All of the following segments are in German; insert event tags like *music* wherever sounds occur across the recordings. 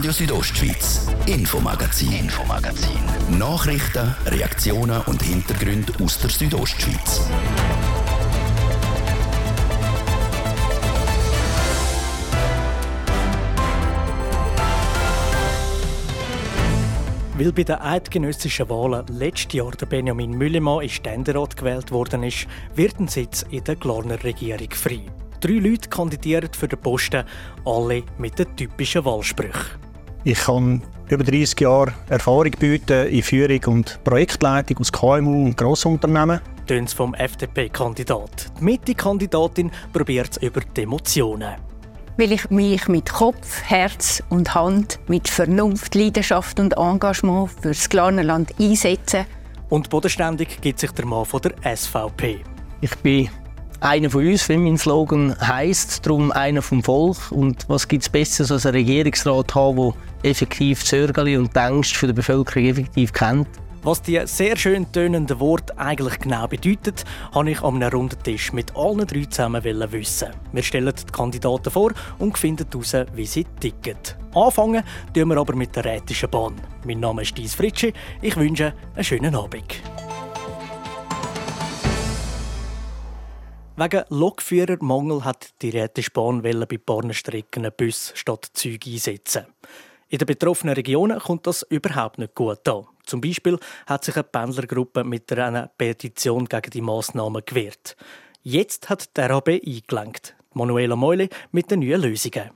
Radio Südostschweiz, Infomagazin, Infomagazin. Nachrichten, Reaktionen und Hintergründe aus der Südostschweiz. Weil bei den eidgenössischen Wahlen letztes Jahr der Benjamin Müllemann in Ständerat gewählt worden ist, wird ein Sitz in der Glarner Regierung frei. Drei Leute kandidieren für den Posten, alle mit den typischen Wahlsprüchen. Ich kann über 30 Jahre Erfahrung bieten in Führung und Projektleitung aus KMU und Grossunternehmen. Töns vom FDP-Kandidat. Die Mitte-Kandidatin probiert es über die Emotionen. Weil ich mich mit Kopf, Herz und Hand, mit Vernunft, Leidenschaft und Engagement für das Glarnerland einsetze. Und bodenständig gibt sich der Mann von der SVP. Ich bin einer von uns, wie mein Slogan heisst, darum einer vom Volk. Und was gibt es Besseres als einen Regierungsrat haben, der effektiv Zörgeli und die Ängste der Bevölkerung effektiv kennt? Was die sehr schön tönenden Worte eigentlich genau bedeuten, habe ich an einem runden Tisch mit allen drei zusammen wissen. Wir stellen die Kandidaten vor und finden heraus, wie sie ticken. Anfangen tun wir aber mit der Rätischen Bahn. Mein Name ist Dies Fritschi. Ich wünsche einen schönen Abend. Wegen Lokführermangel hat die Rätische Bahn bei Bahnstrecken Bus statt Züge einsetzen. In den betroffenen Regionen kommt das überhaupt nicht gut an. Zum Beispiel hat sich eine Pendlergruppe mit einer Petition gegen die Massnahmen gewehrt. Jetzt hat der RAB eingelenkt. Manuela Meule mit den neuen Lösungen.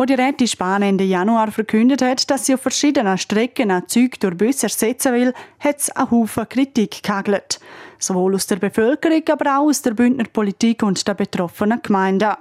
Wo die Rätische Bahn Ende Januar verkündet hat, dass sie auf verschiedenen Strecken ein Züge durch Busse ersetzen will, hat es einen Haufen Kritik gehagelt sowohl aus der Bevölkerung, aber auch aus der Bündner Politik und der betroffenen Gemeinden.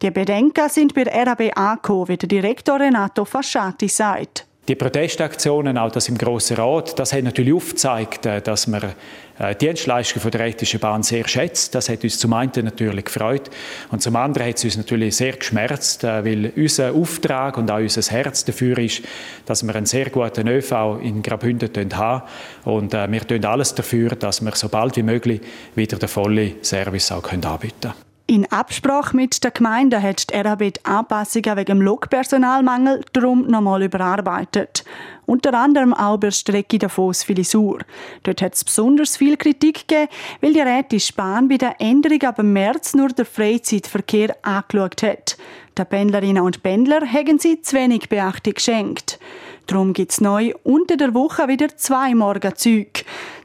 Die Bedenken sind bei RAB angekommen, wie der Direktor Renato Fasciati sagt. Die Protestaktionen, auch das im Grossen Rat, das hat natürlich aufgezeigt, äh, dass man äh, die Dienstleistung von der Rätischen Bahn sehr schätzt. Das hat uns zum einen natürlich gefreut und zum anderen hat es uns natürlich sehr geschmerzt, äh, weil unser Auftrag und auch unser Herz dafür ist, dass wir einen sehr guten ÖV in Graubünden haben und wir tun alles dafür, dass wir so bald wie möglich wieder den vollen Service auch anbieten können. In Absprache mit der Gemeinde hat die RAB die Anpassungen wegen dem Lokpersonalmangel darum nochmal überarbeitet. Unter anderem auch bei der Strecke Davos-Filisur. Dort hat es besonders viel Kritik gegeben, weil die Rätische Bahn bei der Änderung ab März nur den Freizeitverkehr angeschaut hat. Den Pendlerinnen und Pendler haben sie zu wenig Beachtung geschenkt. Darum gibt es neu unter der Woche wieder zwei Morgenzüge.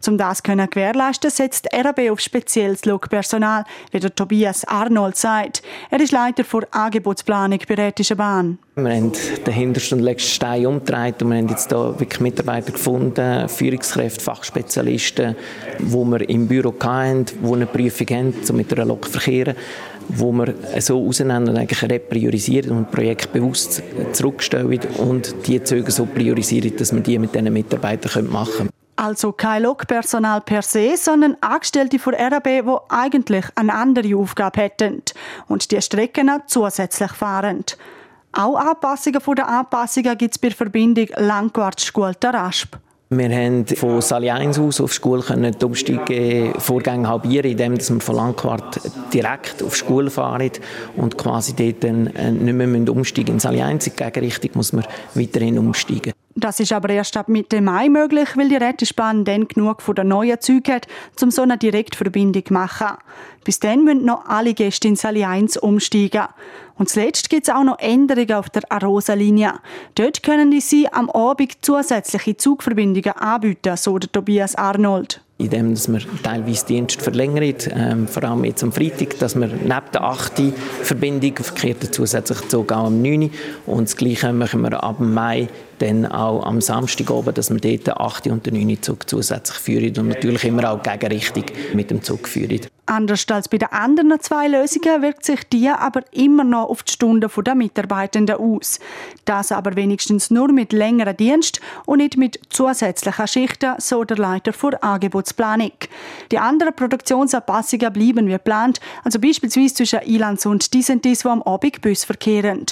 Um das zu gewährleisten, setzt RAB auf spezielles Lokpersonal, wie der Tobias Arnold sagt. Er ist Leiter für Angebotsplanung bei Rätischer Bahn. Wir haben den hintersten und letzten Stein umgedreht und wir haben jetzt hier wirklich Mitarbeiter gefunden, Führungskräfte, Fachspezialisten, die wir im Büro hatten, die eine Prüfung haben, um mit einer Lok verkehren wo wir so auseinander und eigentlich repriorisieren und Projekt bewusst zurückstellen und die Züge so priorisieren, dass wir die mit diesen Mitarbeitern machen können. Also kein Lokpersonal per se, sondern Angestellte von RAB, die eigentlich eine andere Aufgabe hätten und die Strecken zusätzlich fahren. Auch Anpassungen von der Anpassungen gibt es bei der Verbindung Langquart-Schule Rasp. Wir haben von Sali 1 aus auf die Schule können die Umsteigevorgänge halbieren, indem wir von Langquart direkt auf die Schule fahren und quasi dort dann äh, nicht mehr umsteigen. In Sali 1 in die Gegenrichtung muss man weiterhin umsteigen. Das ist aber erst ab Mitte Mai möglich, weil die Rettungsbahn dann genug von der neuen Züge hat, um so eine Direktverbindung zu machen. Bis dann müssen noch alle Gäste in Sali 1 umsteigen. Und zuletzt gibt es auch noch Änderungen auf der Arosa-Linie. Dort können die Sie am Abend zusätzliche Zugverbindungen anbieten, so der Tobias Arnold indem dass wir teilweise Dienst verlängern, ähm, vor allem jetzt am Freitag, dass wir neben der 8. Verbindung verkehrt der zusätzliche Zug auch am 9. Und das Gleiche machen wir ab Mai dann auch am Samstag oben, dass wir dort den 8. und den 9. Zug zusätzlich führen und natürlich immer auch gegenrichtig mit dem Zug führen. Anders als bei den anderen zwei Lösungen wirkt sich die aber immer noch auf die Stunden der Mitarbeitenden aus. Das aber wenigstens nur mit längeren Dienst und nicht mit zusätzlichen Schichten, so der Leiter für Angebotsplanung. Die anderen Produktionsanpassungen bleiben wie geplant, also beispielsweise zwischen Ilanz und Disentis, die am Abend Bus verkehren.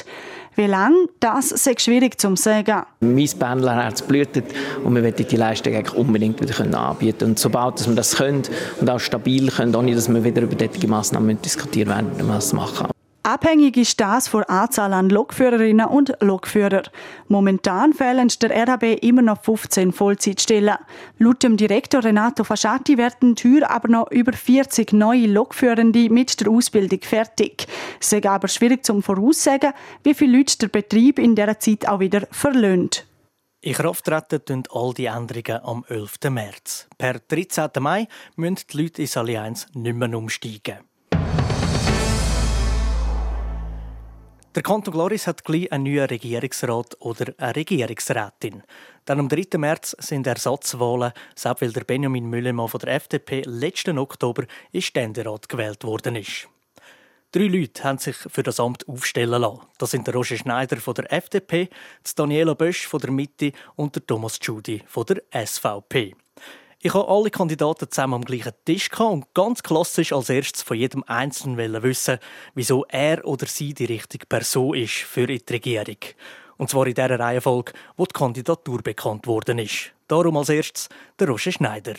Wie lange, das ist schwierig zu sagen. Mein Pendlerherz blutet und wir wollen die Leistung eigentlich unbedingt wieder anbieten können. Und sobald wir das können und auch stabil können, ohne dass wir wieder über solche Massnahmen diskutieren werden, wir das machen. Abhängig ist das von der Anzahl an Lokführerinnen und Lokführer. Momentan fehlen der RHB immer noch 15 Vollzeitstellen. Laut dem Direktor Renato Fasciati werden Tür aber noch über 40 neue Lokführende mit der Ausbildung fertig. Es ist aber schwierig zum voraussagen, wie viele Leute der Betrieb in dieser Zeit auch wieder verlöhnt. In Kraft treten all die Änderungen am 11. März. Per 13. Mai müssen die Leute ins Allianz nicht mehr umsteigen. Der Kanton Gloris hat gleich einen neuen Regierungsrat oder eine Regierungsrätin. Dann am 3. März sind Ersatzwahlen, selbst weil der Benjamin Müllemann von der FDP letzten Oktober in Ständerat gewählt worden ist. Drei Leute haben sich für das Amt aufstellen lassen. Das sind der Roger Schneider von der FDP, Daniela Bösch von der Mitte und der Thomas Tschudi von der SVP. Ich habe alle Kandidaten zusammen am gleichen Tisch und ganz klassisch als erstes von jedem Einzelnen wissen, wieso er oder sie die richtige Person ist für die Regierung. Und zwar in der Reihenfolge, wo die Kandidatur bekannt worden ist. Darum als erstes der Roger Schneider.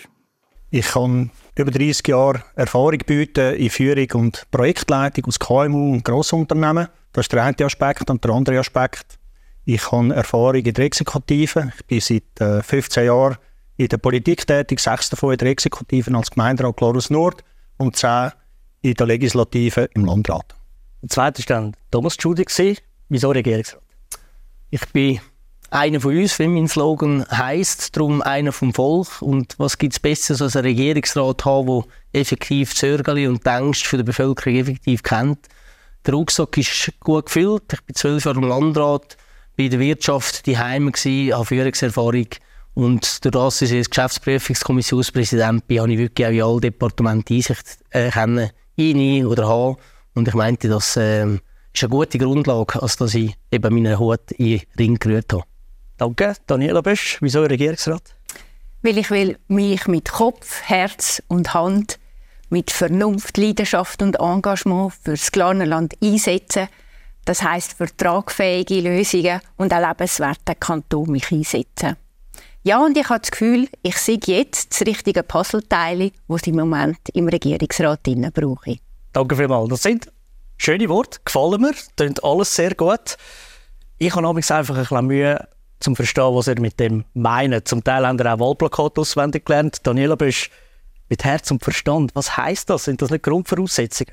Ich kann über 30 Jahre Erfahrung bieten in Führung und Projektleitung aus KMU und Grossunternehmen. Das ist der eine Aspekt. Und der andere Aspekt, ich habe Erfahrung in der Exekutive. Ich bin seit 15 äh, Jahren in der Politik tätig, sechs davon in der Exekutive als Gemeinderat Glorus Nord und zehn in der Legislative im Landrat. Der zweite war dann Thomas Schudi. Wieso Regierungsrat? Ich bin einer von uns, wie mein Slogan heisst, darum einer vom Volk. Und was gibt es Besseres als einen Regierungsrat haben, der effektiv Zörgeli und die Ängste für die Bevölkerung effektiv kennt? Der Rucksack ist gut gefüllt. Ich bin zwölf Jahre im Landrat, bin in der Wirtschaft die Heime habe Führungserfahrung und durch das, dass ich als Geschäftsprüfungskommissionspräsident bin, habe ich wirklich auch in alle Departemente Einsicht äh, können, rein oder haben. Und ich meinte, das äh, ist eine gute Grundlage, als dass ich eben meinen Hut in den Ring gerührt habe. Danke. Daniela Bösch, wieso Regierungsrat? Weil ich will mich mit Kopf, Herz und Hand, mit Vernunft, Leidenschaft und Engagement für das Land einsetzen. Das heißt für tragfähige Lösungen und einen lebenswerten Kanton mich einsetzen. Ja, und ich habe das Gefühl, ich sehe jetzt das richtige Puzzleteil, das ich im Moment im Regierungsrat brauche. Danke vielmals. Das sind schöne Worte, gefallen mir, klingt alles sehr gut. Ich habe einfach ein bisschen Mühe, zum verstehen, was er mit dem meint. Zum Teil haben wir auch Wahlplakate auswendig gelernt. Daniela Bösch, mit Herz und Verstand, was heißt das? Sind das nicht Grundvoraussetzungen?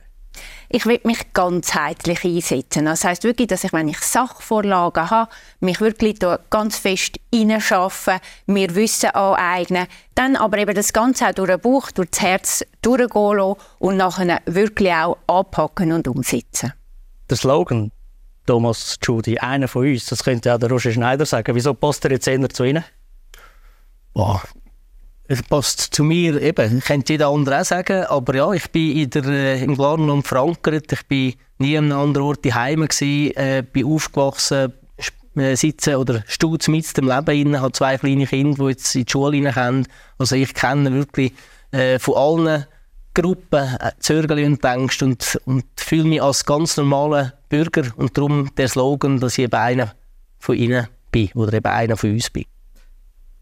Ich will mich ganzheitlich einsetzen. Das heißt wirklich, dass ich, wenn ich Sachvorlagen habe, mich wirklich da ganz fest hineinschaffen, mir Wissen aneignen, dann aber eben das Ganze auch durch den Bauch, durch das Herz durchgehen lassen und nachher wirklich auch anpacken und umsetzen. Der Slogan Thomas Judy, einer von uns, das könnte auch der Roger Schneider sagen. Wieso passt er jetzt eher zu Ihnen? Boah, es passt zu mir eben, könnte jeder andere auch sagen, aber ja, ich bin in der, äh, im Glarnerland verankert, ich bin nie an einem anderen Ort daheim gewesen, äh, bin aufgewachsen, äh, sitzen oder stutz mit dem Leben rein, habe zwei kleine Kinder, die jetzt in die Schule rein Also ich kenne wirklich äh, von allen Gruppen äh, Zörgeli und Ängste und, und fühle mich als ganz normaler Bürger. Und darum der Slogan, dass ich eben einer von ihnen bin oder eben einer von uns bin.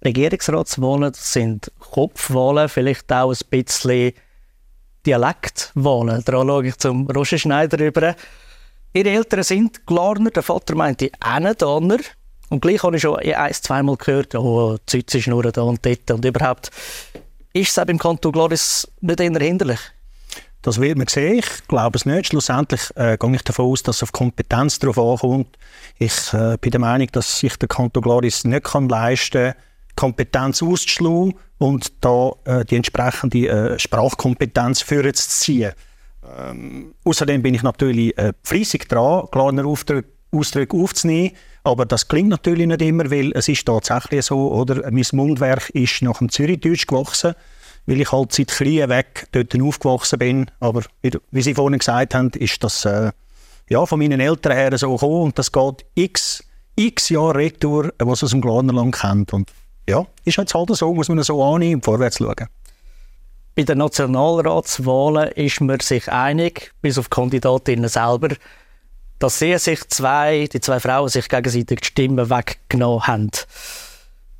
Regierungsratswahlen sind Kopfwahlen, vielleicht auch ein bisschen Dialektwahlen. Da schaue ich zum Roger Schneider über. Ihre Eltern sind Glarner, der Vater meinte Ennendanner. Und gleich habe ich schon ein, zweimal gehört, oh, Zütze ist nur da und dort. Und überhaupt, ist es auch beim Kanton Gloris nicht eher hinderlich? Das wird man sehen. Ich glaube es nicht. Schlussendlich äh, gehe ich davon aus, dass es auf Kompetenz darauf ankommt. Ich äh, bin der Meinung, dass sich der Kanton Gloris nicht kann leisten kann, Kompetenz auszuschlagen und da äh, die entsprechende äh, Sprachkompetenz für zu ziehen. Ähm, außerdem bin ich natürlich äh, fleissig dran, kleine Ausdrücke, aufzunehmen, aber das klingt natürlich nicht immer, weil es ist tatsächlich so, oder? Mein Mundwerk ist nach dem Zürichdeutsch gewachsen, weil ich halt seit klein weg dort aufgewachsen bin. Aber wie, wie Sie vorhin gesagt haben, ist das äh, ja, von meinen Eltern her so gekommen und das geht x, x Jahre retour, was aus dem Glanerland kennt. Und ja, ist jetzt halt so, muss man so annehmen und vorwärts schauen. Bei den Nationalratswahlen ist man sich einig, bis auf die Kandidatinnen selber, dass sie sich zwei, die zwei Frauen sich gegenseitig die Stimmen weggenommen haben.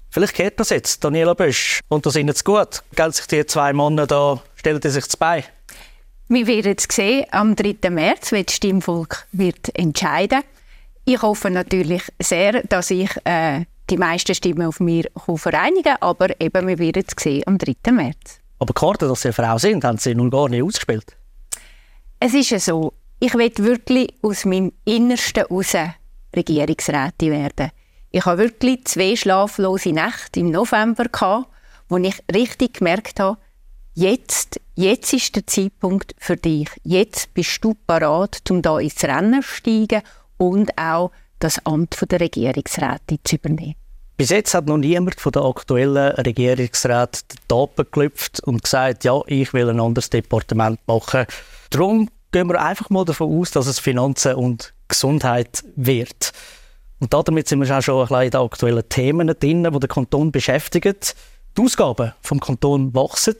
Vielleicht kehrt das jetzt, Daniela Bösch. Und das Ihnen zu gut? Gell sich die zwei Männer da, stellen die sich zu bei? Wir werden es sehen am 3. März, wenn das Stimmvolk wird entscheiden Ich hoffe natürlich sehr, dass ich äh, die meisten Stimmen auf mir vereinigen aber eben, wir werden es sehen am 3. März. Aber Karten, dass Sie eine Frau sind, haben Sie nun gar nicht ausgespielt? Es ist ja so, ich will wirklich aus meinem Innersten heraus Regierungsrätin werden. Ich habe wirklich zwei schlaflose Nächte im November gehabt, wo ich richtig gemerkt habe, jetzt, jetzt ist der Zeitpunkt für dich. Jetzt bist du parat, um da ins Rennen zu steigen und auch das Amt der Regierungsrätin zu übernehmen. Bis jetzt hat noch niemand von der aktuellen Regierungsrat den Tapen geklüpft und gesagt, ja, ich will ein anderes Departement machen. Darum gehen wir einfach mal davon aus, dass es Finanzen und Gesundheit wird. Und damit sind wir auch schon ein bisschen in den aktuellen Themen drin, die den Kanton beschäftigen. Die Ausgaben vom Kanton wachsen,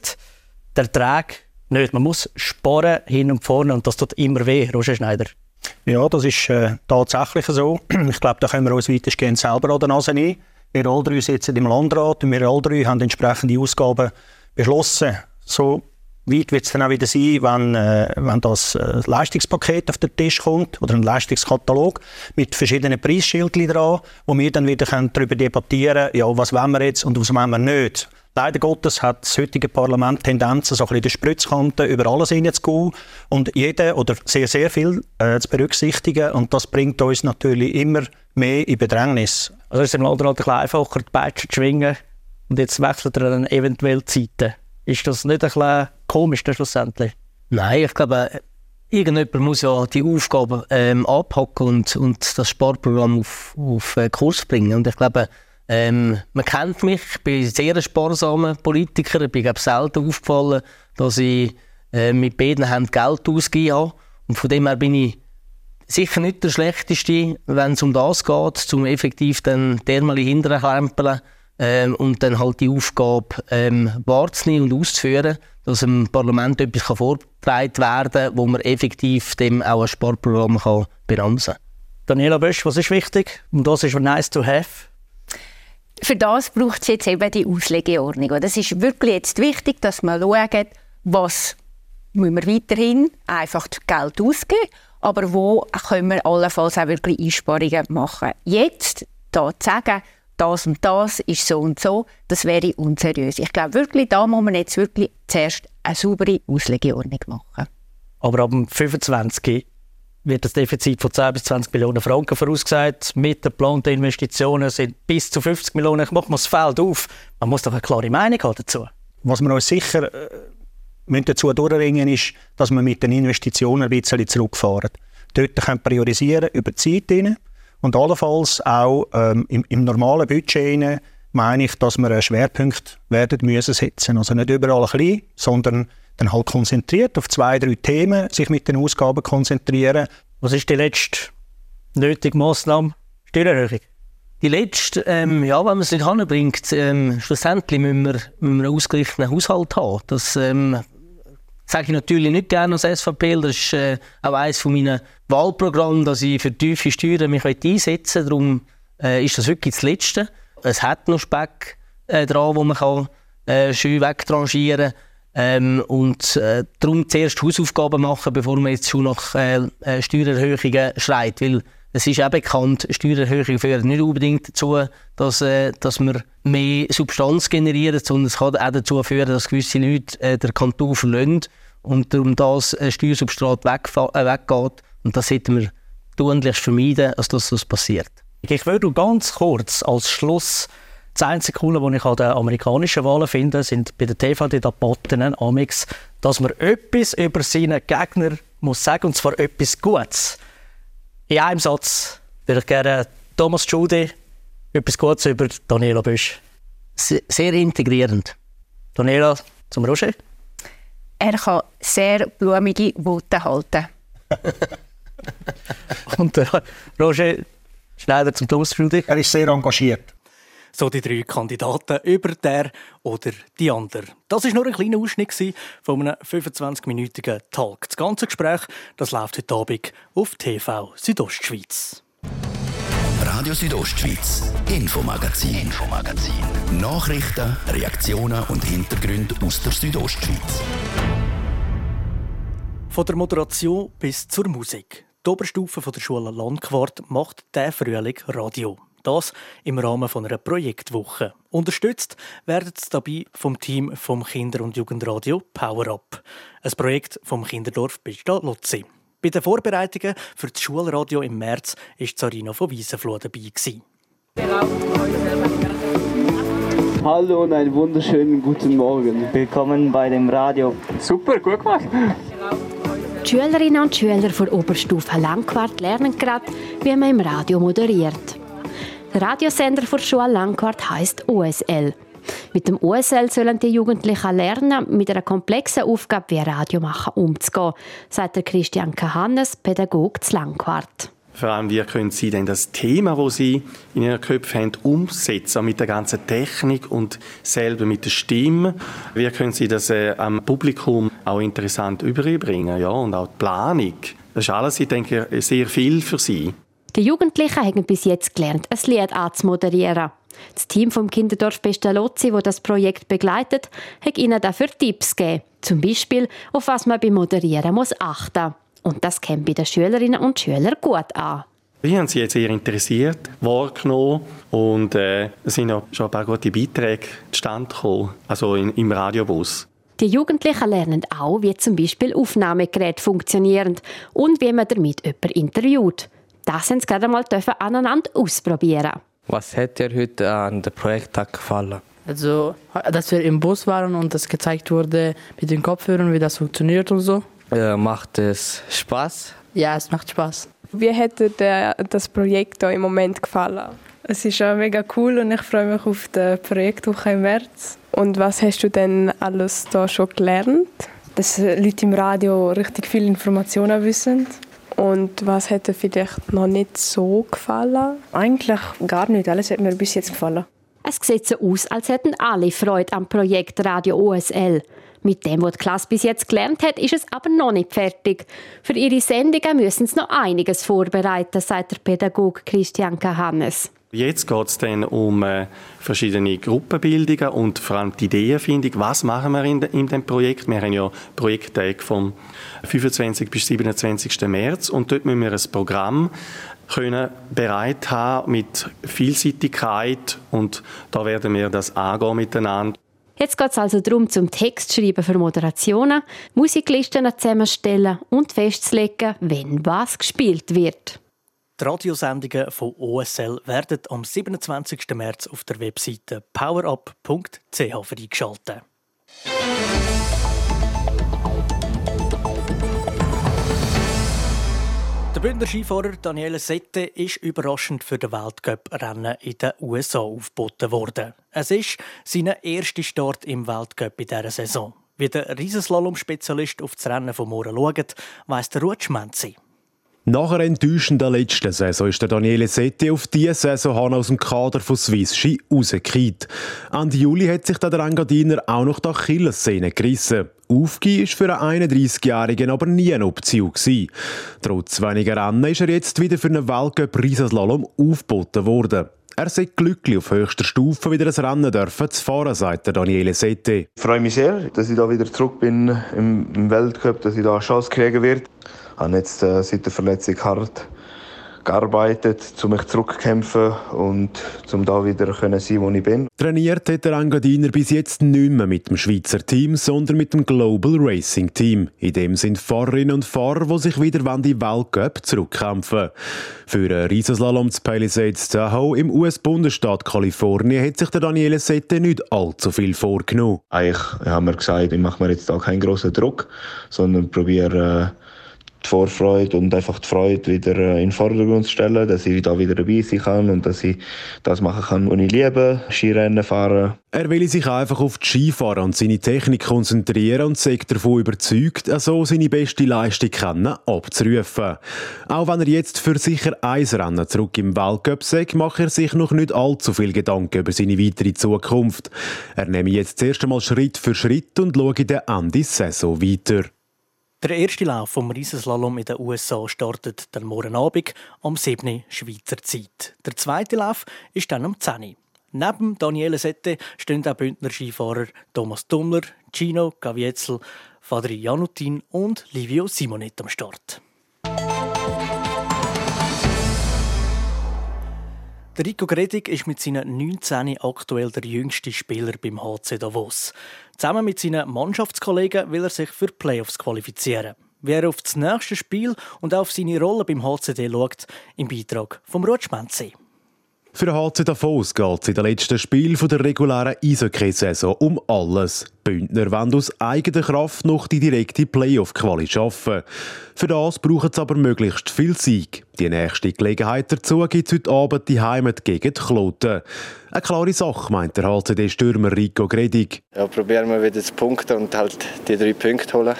der Ertrag nicht. Man muss sparen hin und vorne und das tut immer weh, Roger Schneider. Ja, das ist äh, tatsächlich so. *clears throat* Ich glaube, da können wir uns weitestgehend selber an der Nase nehmen. Wir alle drei sitzen im Landrat und wir alle drei haben entsprechende Ausgaben beschlossen. So weit wird es dann auch wieder sein, wenn, äh, wenn das äh, Leistungspaket auf den Tisch kommt oder ein Leistungskatalog mit verschiedenen Preisschildern dran, wo wir dann wieder darüber debattieren können, ja, was wollen wir jetzt und was wollen wir nicht. Leider Gottes hat das heutige Parlament Tendenzen, so ein bisschen die Spritzkante über alles hineinzugehen und jeder oder sehr, sehr viel äh, zu berücksichtigen. Und das bringt uns natürlich immer mehr in Bedrängnis. Also ist es im Landrat ein bisschen einfacher, die Peitsche zu schwingen und jetzt wechselt er dann eventuell die Zeiten. Ist das nicht ein bisschen komisch dann schlussendlich? Nein, ich glaube, irgendjemand muss ja die Aufgaben ähm, abhacken und, und das Sparprogramm auf, auf äh, Kurs bringen. Und ich glaube, ähm, man kennt mich, ich bin ein sehr sparsamer Politiker. Ich bin glaube, selten aufgefallen, dass ich äh, mit beiden Händen Geld ausgegeben habe. Und von dem her bin ich sicher nicht der Schlechteste, wenn es um das geht, um effektiv dann dermal hinterklempeln ähm, und dann halt die Aufgabe ähm, wahrzunehmen und auszuführen, dass im Parlament etwas vorgetragen werden kann, wo man effektiv dem auch ein Sparprogramm kann bremsen kann. Daniela Bösch, was ist wichtig? Und das ist nice to have. Für das braucht es jetzt eben die Auslegeordnung. Und es ist wirklich jetzt wichtig, dass man schaut, was müssen wir weiterhin einfach Geld ausgeben, aber wo können wir allenfalls auch wirklich Einsparungen machen. Jetzt da zu sagen, das und das ist so und so, das wäre unseriös. Ich glaube wirklich, da muss man jetzt wirklich zuerst eine saubere Auslegeordnung machen. Aber ab dem 25 wird das Defizit von 10 bis 20 Millionen Franken vorausgesagt. Mit den geplanten Investitionen sind bis zu 50 Millionen. Ich mache mal das Feld auf. Man muss doch eine klare Meinung haben dazu. Was wir uns sicher äh, dazu durchringen ist, dass wir mit den Investitionen ein bisschen zurückfahren. Dort können priorisieren über die Zeit rein. Und allenfalls auch ähm, im, im, normalen Budget rein, meine ich, dass wir einen Schwerpunkt werden müssen setzen. Also nicht überall ein bisschen, sondern dann halt konzentriert auf zwei, drei Themen, sich mit den Ausgaben konzentrieren. Was ist die letzte nötige Massnahme? Steuererhöhung? Die letzte, ähm, ja, wenn man es nicht hinbringt, ähm, schlussendlich müssen wir, müssen wir einen ausgeglichenen Haushalt haben. Das ähm, sage ich natürlich nicht gerne als SVP. Das ist äh, auch eines von meinen Wahlprogrammen, dass ich für tiefe Steuern mich einsetzen will. Darum äh, ist das wirklich das Letzte. Es hat noch Speck äh, dran, wo man kann, äh, schön wegtrangieren kann. Ähm, und äh, darum zuerst Hausaufgaben machen, bevor man jetzt schon nach äh, äh, Steuererhöhungen schreit. Weil es ist auch bekannt, Steuererhöhungen führen nicht unbedingt dazu, dass, äh, dass wir mehr Substanz generieren, sondern es kann auch dazu führen, dass gewisse Leute äh, den Kanton verlassen und darum das äh, Steuersubstrat äh, weggeht. Und das sollten wir tunlichst vermeiden, dass das passiert. Ich würde ganz kurz als Schluss das einzige Coole, was ich an den amerikanischen Wahlen finde, sind bei den TV-Debatten amix, dass man etwas über seinen Gegner muss sagen, und zwar etwas Gutes. In einem Satz würde ich gerne Thomas Judy etwas Gutes über Daniela Büsch. Sehr integrierend. Daniela, zum Roger? Er kann sehr blumige Worte halten. *laughs* und der Roger Schneider zum Thomas Judy? Er ist sehr engagiert. So die drei Kandidaten über der oder die andere. Das ist nur ein kleiner Ausschnitt von einem 25-minütigen Talk. Das ganze Gespräch das läuft heute Abend auf TV Südostschweiz. Radio Südostschweiz, Infomagazin, Infomagazin. Nachrichten, Reaktionen und Hintergründe aus der Südostschweiz. Von der Moderation bis zur Musik. Die Oberstufe der Schule Landquart macht der Frühling Radio. Das im Rahmen von einer Projektwoche. Unterstützt werden sie dabei vom Team vom Kinder- und Jugendradio Power Up. Ein Projekt vom Kinderdorf Bista Lotzi. Bei den Vorbereitungen für das Schulradio im März war Sarina von Wiesenfloh dabei. Gewesen. Hallo und einen wunderschönen guten Morgen. Willkommen bei dem Radio. Super, gut gemacht. Die Schülerinnen und Schüler der Oberstufe Langquart lernen gerade, wie man im Radio moderiert. Der Radiosender der Schule Langquart heisst OSL. Mit dem OSL sollen die Jugendlichen lernen, mit einer komplexen Aufgabe wie Radio machen umzugehen, sagt der Christian Kahannes, Pädagoge zu Langquart. Vor allem, wie können Sie denn das Thema, das Sie in Ihren Köpfen haben, umsetzen mit der ganzen Technik und selber mit der Stimme? Wie können Sie das äh, am Publikum auch interessant überbringen? Ja, und auch die Planung. Das ist alles, ich denke, sehr viel für Sie. Die Jugendlichen haben bis jetzt gelernt, ein Lied anzumoderieren. Das Team vom Kinderdorf Pestalozzi, das das Projekt begleitet, hat ihnen dafür Tipps gegeben. Zum Beispiel, auf was man beim Moderieren muss achten Und das kommt bei den Schülerinnen und Schülern gut an. Wir haben sie jetzt sehr interessiert, wahrgenommen und äh, es sind auch schon ein paar gute Beiträge zustande gekommen, also in, im Radiobus. Die Jugendlichen lernen auch, wie zum Beispiel Aufnahmegeräte funktionieren und wie man damit jemanden interviewt. Das haben sie gerade einmal aneinander ausprobieren. Was hat dir heute an dem Projekttag gefallen? Also, dass wir im Bus waren und das gezeigt wurde mit den Kopfhörern, wie das funktioniert und so. Äh, macht es Spaß? Ja, es macht Spaß. Wie hat dir das Projekt da im Moment gefallen? Es ist auch mega cool und ich freue mich auf die Projektwoche im März. Und was hast du denn alles da schon gelernt? Dass Leute im Radio richtig viele Informationen wissen und was hat dir vielleicht noch nicht so gefallen? Eigentlich gar nicht. Alles hat mir bis jetzt gefallen. Es sieht so aus, als hätten alle Freude am Projekt Radio OSL. Mit dem, was die Klasse bis jetzt gelernt hat, ist es aber noch nicht fertig. Für ihre Sendungen müssen sie noch einiges vorbereiten, sagt der Pädagoge Christian Kahannes. Jetzt geht es dann um äh, verschiedene Gruppenbildungen und vor allem die Ideenfindung. Was machen wir in, de, in dem Projekt? Wir haben ja Projekttag vom 25. bis 27. März und dort müssen wir ein Programm können bereit haben mit Vielseitigkeit und da werden wir das angehen miteinander. Jetzt geht es also darum, zum Text schreiben für Moderationen, Musiklisten zusammenstellen und festzulegen, wenn was gespielt wird. Die Radiosendungen von OSL werden am 27. März auf der Webseite powerup.ch freigeschaltet. Der Bündner Skifahrer Daniele Sette ist überraschend für den Weltcup-Rennen in den USA aufgeboten worden. Es ist sein erster Start im Weltcup in dieser Saison. Wie der Riesenslalom-Spezialist auf das Rennen von morgen schaut, weiss der Ruth Schmenzi. Nach einer enttäuschenden letzten Saison ist der Daniele Sette auf diese Saison aus dem Kader von Swiss Ski rausgekehrt. Ende Juli hat sich der Engadiner auch noch die Achillessehne gerissen. Aufgehen war für einen 31-Jährigen aber nie eine Option. Gewesen. Trotz weniger Rennen ist er jetzt wieder für einen Weltcup Riesenslalom aufgeboten worden. Er sei glücklich, auf höchster Stufe wieder ein Rennen dürfen zu fahren, sagt Daniele Sette. Ich freue mich sehr, dass ich da wieder zurück bin im Weltcup, dass ich da eine Chance kriegen werde. Ich habe jetzt äh, seit der Verletzung hart gearbeitet, um mich zurückzukämpfen und um da wieder können sein, wo ich bin. Trainiert hat der Engadiner bis jetzt nicht mehr mit dem Schweizer Team, sondern mit dem Global Racing Team. In dem sind Fahrerinnen und Fahrer, die sich wieder in die Weltcup zurückkämpfen. Für einen Riesenslalom zu Palisades Tahoe im US-Bundesstaat Kalifornien hat sich der Daniele Sette nicht allzu viel vorgenommen. Eigentlich haben wir gesagt, ich mache mir jetzt da keinen grossen Druck, sondern probiere äh, die Vorfreude und einfach die Freude wieder äh, in den Vordergrund zu stellen, dass ich da wieder dabei sein kann und dass ich das machen kann, was ich liebe, Skirennen fahren. Er will sich einfach auf die Skifahren und seine Technik konzentrieren und sagt davon überzeugt, so seine beste Leistung können abzurufen. Auch wenn er jetzt für sicher ein Rennen zurück im Weltcup sagt, macht er sich noch nicht allzu viel Gedanken über seine weitere Zukunft. Er nehme jetzt zuerst einmal Schritt für Schritt und schaue den Ende Saison weiter. Der erste Lauf vom Riesenslalom in den USA startet dann morgen Abend um 7 Schweizer Zeit. Der zweite Lauf ist dann um 10 Neben Daniele Sette stehen auch Bündner Skifahrer Thomas Dummler, Gino Gavietzel, Fadri Janutin und Livio Simonet am Start. Der Rico Gredig ist mit seinen 19 aktuell der jüngste Spieler beim HC Davos. Zusammen mit seinen Mannschaftskollegen will er sich für die Playoffs qualifizieren. Wie er auf das nächste Spiel und auf seine Rolle beim HCD schaut, im Beitrag vom Rutschmenzi. Für den HC Davos geht es in den letzten Spiel der regulären Eishockey-Saison um alles. Bündner wollen aus eigener Kraft noch die direkte Playoff-Quali schaffen. Für das brauchen sie aber möglichst viel Sieg. Die nächste Gelegenheit dazu gibt es heute Abend die Heimat gegen die Kloten. Eine klare Sache, meint der HCD-Stürmer Rico Gredig. Ja, probieren wir wieder zu punkten und halt die drei Punkte holen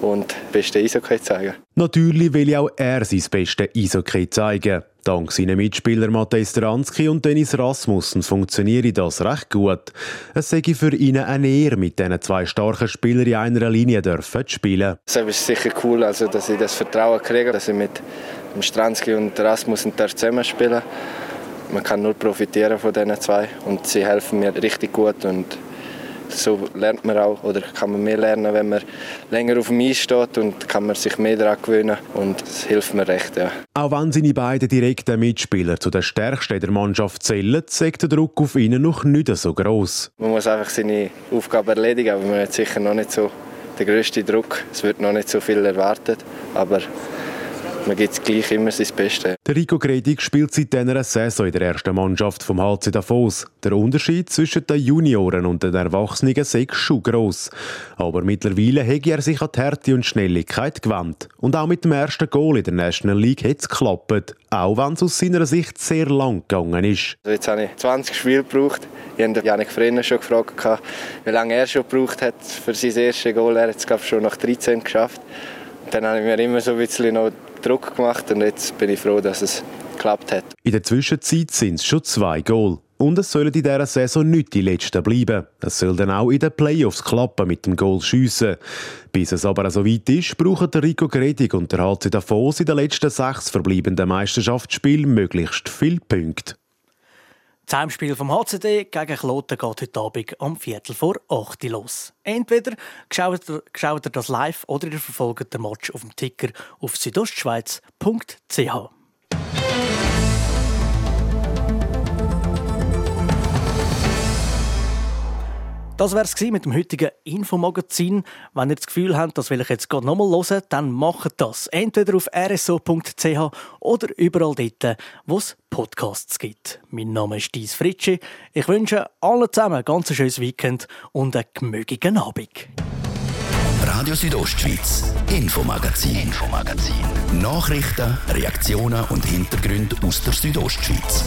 und beste Eishockey zeigen. Natürlich will auch er sein bestes Eishockey zeigen. Dank seinen Mitspielern Matthäus Stranski und Dennis Rasmussen funktioniere das recht gut. Es sei für ihn eine Ehre, mit diesen zwei starken Spielern in einer Linie dürfen zu spielen. Es ist sicher cool, also, dass ich das Vertrauen kriege, dass ich mit Stranski und Rasmussen zusammenspielen darf. Man kann nur profitieren von diesen zwei und sie helfen mir richtig gut und so lernt man auch oder kann man mehr lernen, wenn man länger auf dem Eis steht und kann man sich mehr daran gewöhnen und das hilft mir recht. Ja. Auch wenn seine beiden direkten Mitspieler zu den stärksten der Mannschaft zählen, sagt der Druck auf ihnen noch nicht so groß. Man muss einfach seine Aufgabe erledigen, aber man hat sicher noch nicht so den grössten Druck. Es wird noch nicht so viel erwartet, aber man gibt gleich immer sein Bestes. Der Rico Gredig spielt seit dieser Saison in der ersten Mannschaft vom HC Davos. Der Unterschied zwischen den Junioren und den Erwachsenen ist schon gross. Aber mittlerweile hat er sich an die Härte und Schnelligkeit gewandt. Und auch mit dem ersten Goal in der National League hat es geklappt. Auch wenn es aus seiner Sicht sehr lang gegangen ist. Also jetzt habe ich 20 Spiele gebraucht. Ich habe Janik Frenner schon gefragt, wie lange er schon gebraucht hat für sein erstes Goal. Er hat es schon nach 13 geschafft. Dann habe ich mir immer so ein bisschen noch Druck gemacht und jetzt bin ich froh, dass es geklappt hat. In der Zwischenzeit sind es schon zwei Goal. Und es sollen in dieser Saison nicht die letzten bleiben. Es soll dann auch in den Playoffs klappen mit dem Goal schiessen. Bis es aber so weit ist, brauchen der Rico Gredig und der HC Davos in den letzten sechs verbleibenden Meisterschaftsspielen möglichst viele Punkte. Das Heimspiel vom HCD gegen Kloten geht heute Abend um Viertel vor 8 Uhr los. Entweder schaut ihr, schaut ihr das live oder ihr verfolgt den Match auf dem Ticker auf südostschweiz.ch. Das wäre es mit dem heutigen Infomagazin. Wenn ihr das Gefühl habt, das will ich jetzt gerade nochmal hören, dann macht das. Entweder auf rso.ch oder überall dort, wo es Podcasts gibt. Mein Name ist Dies Fritschi. Ich wünsche allen zusammen ein ganz schönes Weekend und einen gemögigen Abend. Radio Südostschweiz, Infomagazin, Infomagazin. Nachrichten, Reaktionen und Hintergründe aus der Südostschweiz.